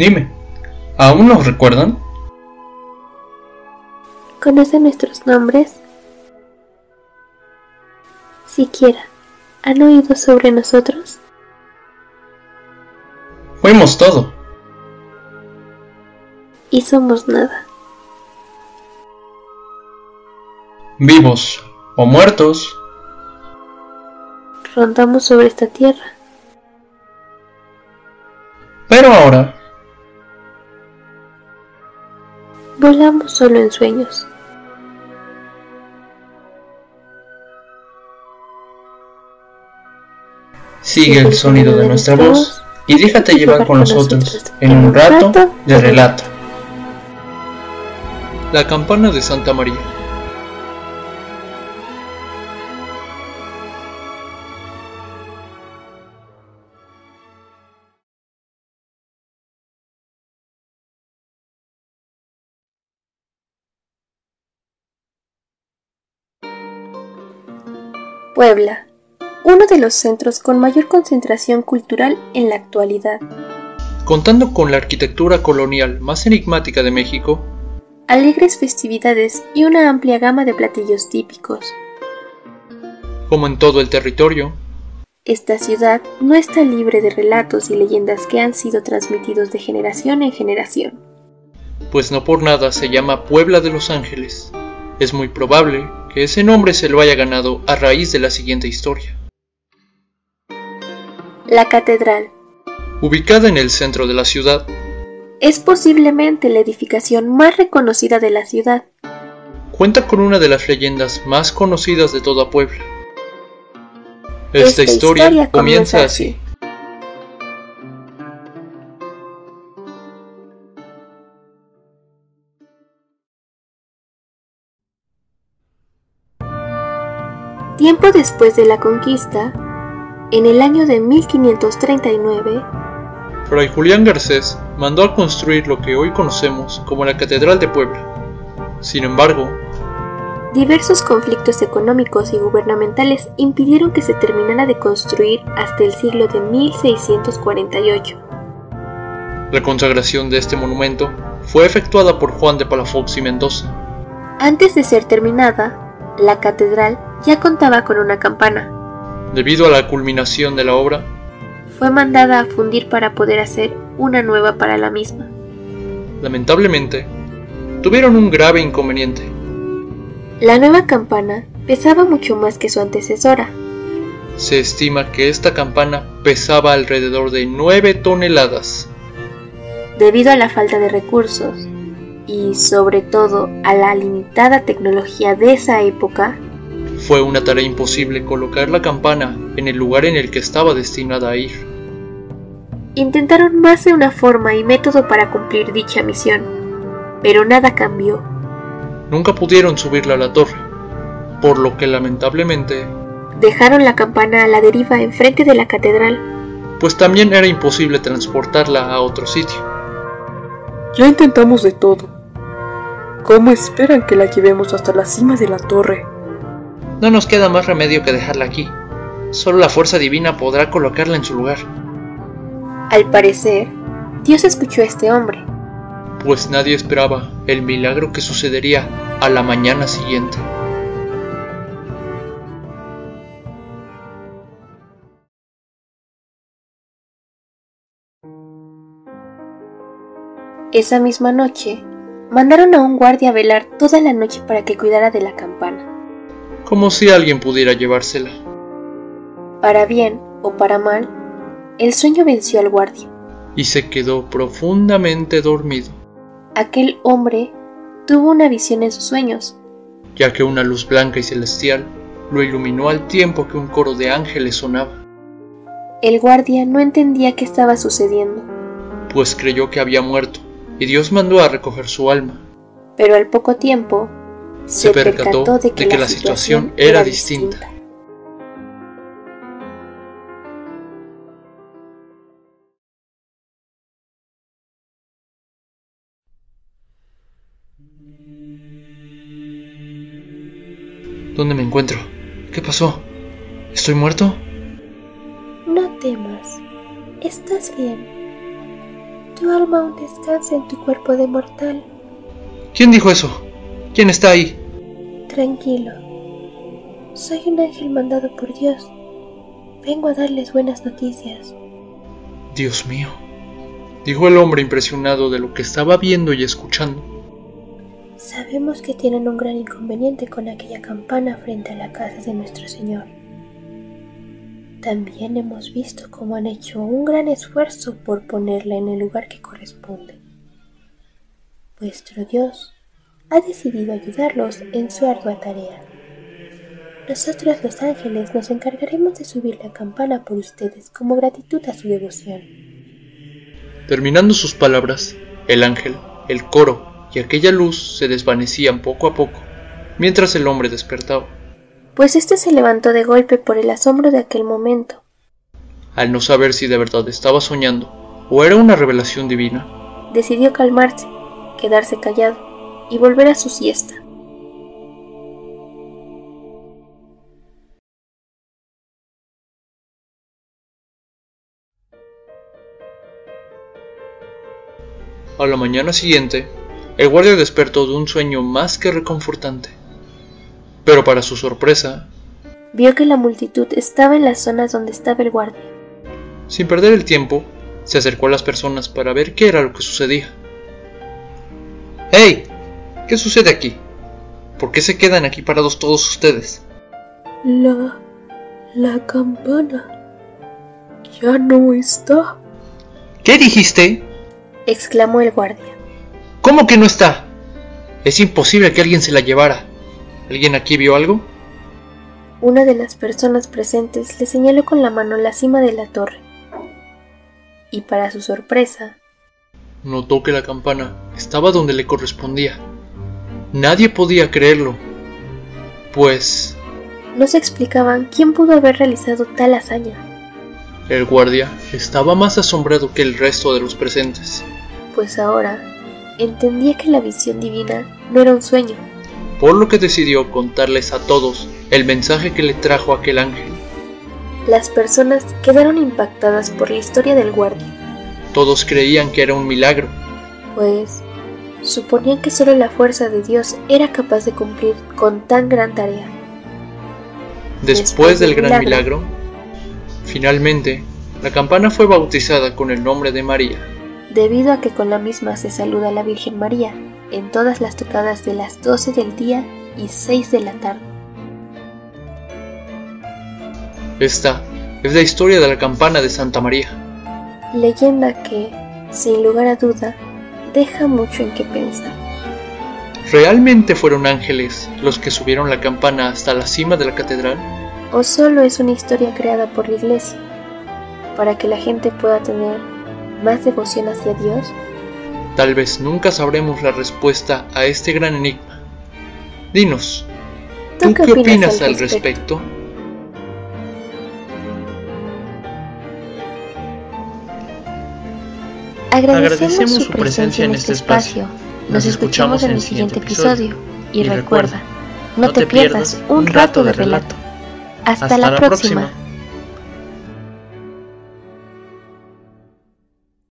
Dime, ¿aún nos recuerdan? ¿Conocen nuestros nombres? Siquiera, ¿han oído sobre nosotros? Fuimos todo. Y somos nada. Vivos o muertos. Rondamos sobre esta tierra. Pero ahora volamos solo en sueños. Sigue el sonido de nuestra voz y déjate llevar con nosotros en un rato de relato. La campana de Santa María. Puebla, uno de los centros con mayor concentración cultural en la actualidad. Contando con la arquitectura colonial más enigmática de México, alegres festividades y una amplia gama de platillos típicos. Como en todo el territorio, esta ciudad no está libre de relatos y leyendas que han sido transmitidos de generación en generación. Pues no por nada se llama Puebla de los Ángeles. Es muy probable que ese nombre se lo haya ganado a raíz de la siguiente historia. La catedral. Ubicada en el centro de la ciudad. Es posiblemente la edificación más reconocida de la ciudad. Cuenta con una de las leyendas más conocidas de toda Puebla. Esta, historia, comienza así. Tiempo después de la conquista, en el año de 1539, Fray Julián Garcés mandó a construir lo que hoy conocemos como la Catedral de Puebla. Sin embargo, diversos conflictos económicos y gubernamentales impidieron que se terminara de construir hasta el siglo de 1648. La consagración de este monumento fue efectuada por Juan de Palafox y Mendoza. Antes de ser terminada, la catedral ya contaba con una campana. Debido a la culminación de la obra, fue mandada a fundir para poder hacer una nueva para la misma. Lamentablemente, tuvieron un grave inconveniente. La nueva campana pesaba mucho más que su antecesora. Se estima que esta campana pesaba alrededor de 9 toneladas. Debido a la falta de recursos, y sobre todo a la limitada tecnología de esa época, fue una tarea imposible colocar la campana en el lugar en el que estaba destinada a ir. Intentaron más de una forma y método para cumplir dicha misión, pero nada cambió. Nunca pudieron subirla a la torre, por lo que lamentablemente dejaron la campana a la deriva enfrente de la catedral, pues también era imposible transportarla a otro sitio. Ya intentamos de todo, ¿Cómo esperan que la llevemos hasta la cima de la torre? No nos queda más remedio que dejarla aquí. Solo la fuerza divina podrá colocarla en su lugar. Al parecer, Dios escuchó a este hombre. Pues nadie esperaba el milagro que sucedería a la mañana siguiente. Esa misma noche, mandaron a un guardia a velar toda la noche para que cuidara de la campana. Como si alguien pudiera llevársela. Para bien o para mal, el sueño venció al guardia. Y se quedó profundamente dormido. Aquel hombre tuvo una visión en sus sueños, ya que una luz blanca y celestial lo iluminó al tiempo que un coro de ángeles sonaba. El guardia no entendía qué estaba sucediendo, pues creyó que había muerto y Dios mandó a recoger su alma. Pero al poco tiempo se, percató, de que, la, situación, era distinta. ¿Dónde me encuentro? ¿Qué pasó? ¿Estoy muerto? No temas. Estás bien tu alma aún descansa en tu cuerpo de mortal. ¿Quién dijo eso? ¿Quién está ahí? Tranquilo. Soy un ángel mandado por Dios. Vengo a darles buenas noticias. Dios mío, dijo el hombre impresionado de lo que estaba viendo y escuchando. Sabemos que tienen un gran inconveniente con aquella campana frente a la casa de nuestro Señor. También hemos visto cómo han hecho un gran esfuerzo por ponerla en el lugar que corresponde. Vuestro Dios ha decidido ayudarlos en su ardua tarea. Nosotros los ángeles nos encargaremos de subir la campana por ustedes como gratitud a su devoción. Terminando sus palabras, el ángel, el coro y aquella luz se desvanecían poco a poco, mientras el hombre despertaba pues éste se levantó de golpe por el asombro de aquel momento. Al no saber si de verdad estaba soñando o era una revelación divina, decidió calmarse, quedarse callado y volver a su siesta. A la mañana siguiente, el guardia despertó de un sueño más que reconfortante. Pero para su sorpresa, vio que la multitud estaba en las zonas donde estaba el guardia. Sin perder el tiempo, se acercó a las personas para ver qué era lo que sucedía. ¡Hey! ¿Qué sucede aquí? ¿Por qué se quedan aquí parados todos ustedes? La... la campana... ya no está. ¿Qué dijiste? exclamó el guardia. ¿Cómo que no está? Es imposible que alguien se la llevara. ¿Alguien aquí vio algo? Una de las personas presentes le señaló con la mano la cima de la torre. Y para su sorpresa, notó que la campana estaba donde le correspondía. Nadie podía creerlo, pues... No se explicaban quién pudo haber realizado tal hazaña. El guardia estaba más asombrado que el resto de los presentes. Pues ahora entendía que la visión divina no era un sueño, por lo que decidió contarles a todos el mensaje que le trajo aquel ángel. Las personas quedaron impactadas por la historia del guardia. Todos creían que era un milagro, pues suponían que solo la fuerza de Dios era capaz de cumplir con tan gran tarea. Después, del, gran milagro, finalmente, la campana fue bautizada con el nombre de María. Debido a que con la misma se saluda a la Virgen María, en todas las tocadas de las 12 del día y 6 de la tarde. Esta es la historia de la campana de Santa María. Leyenda que, sin lugar a duda, deja mucho en qué pensar. ¿Realmente fueron ángeles los que subieron la campana hasta la cima de la catedral? ¿O solo es una historia creada por la iglesia para que la gente pueda tener más devoción hacia Dios? Tal vez nunca sabremos la respuesta a este gran enigma. Dinos, ¿tú, qué opinas, al respecto? Agradecemos, su presencia en este espacio. Nos escuchamos en el siguiente episodio. Y recuerda, no te pierdas un rato de relato. Hasta, la próxima.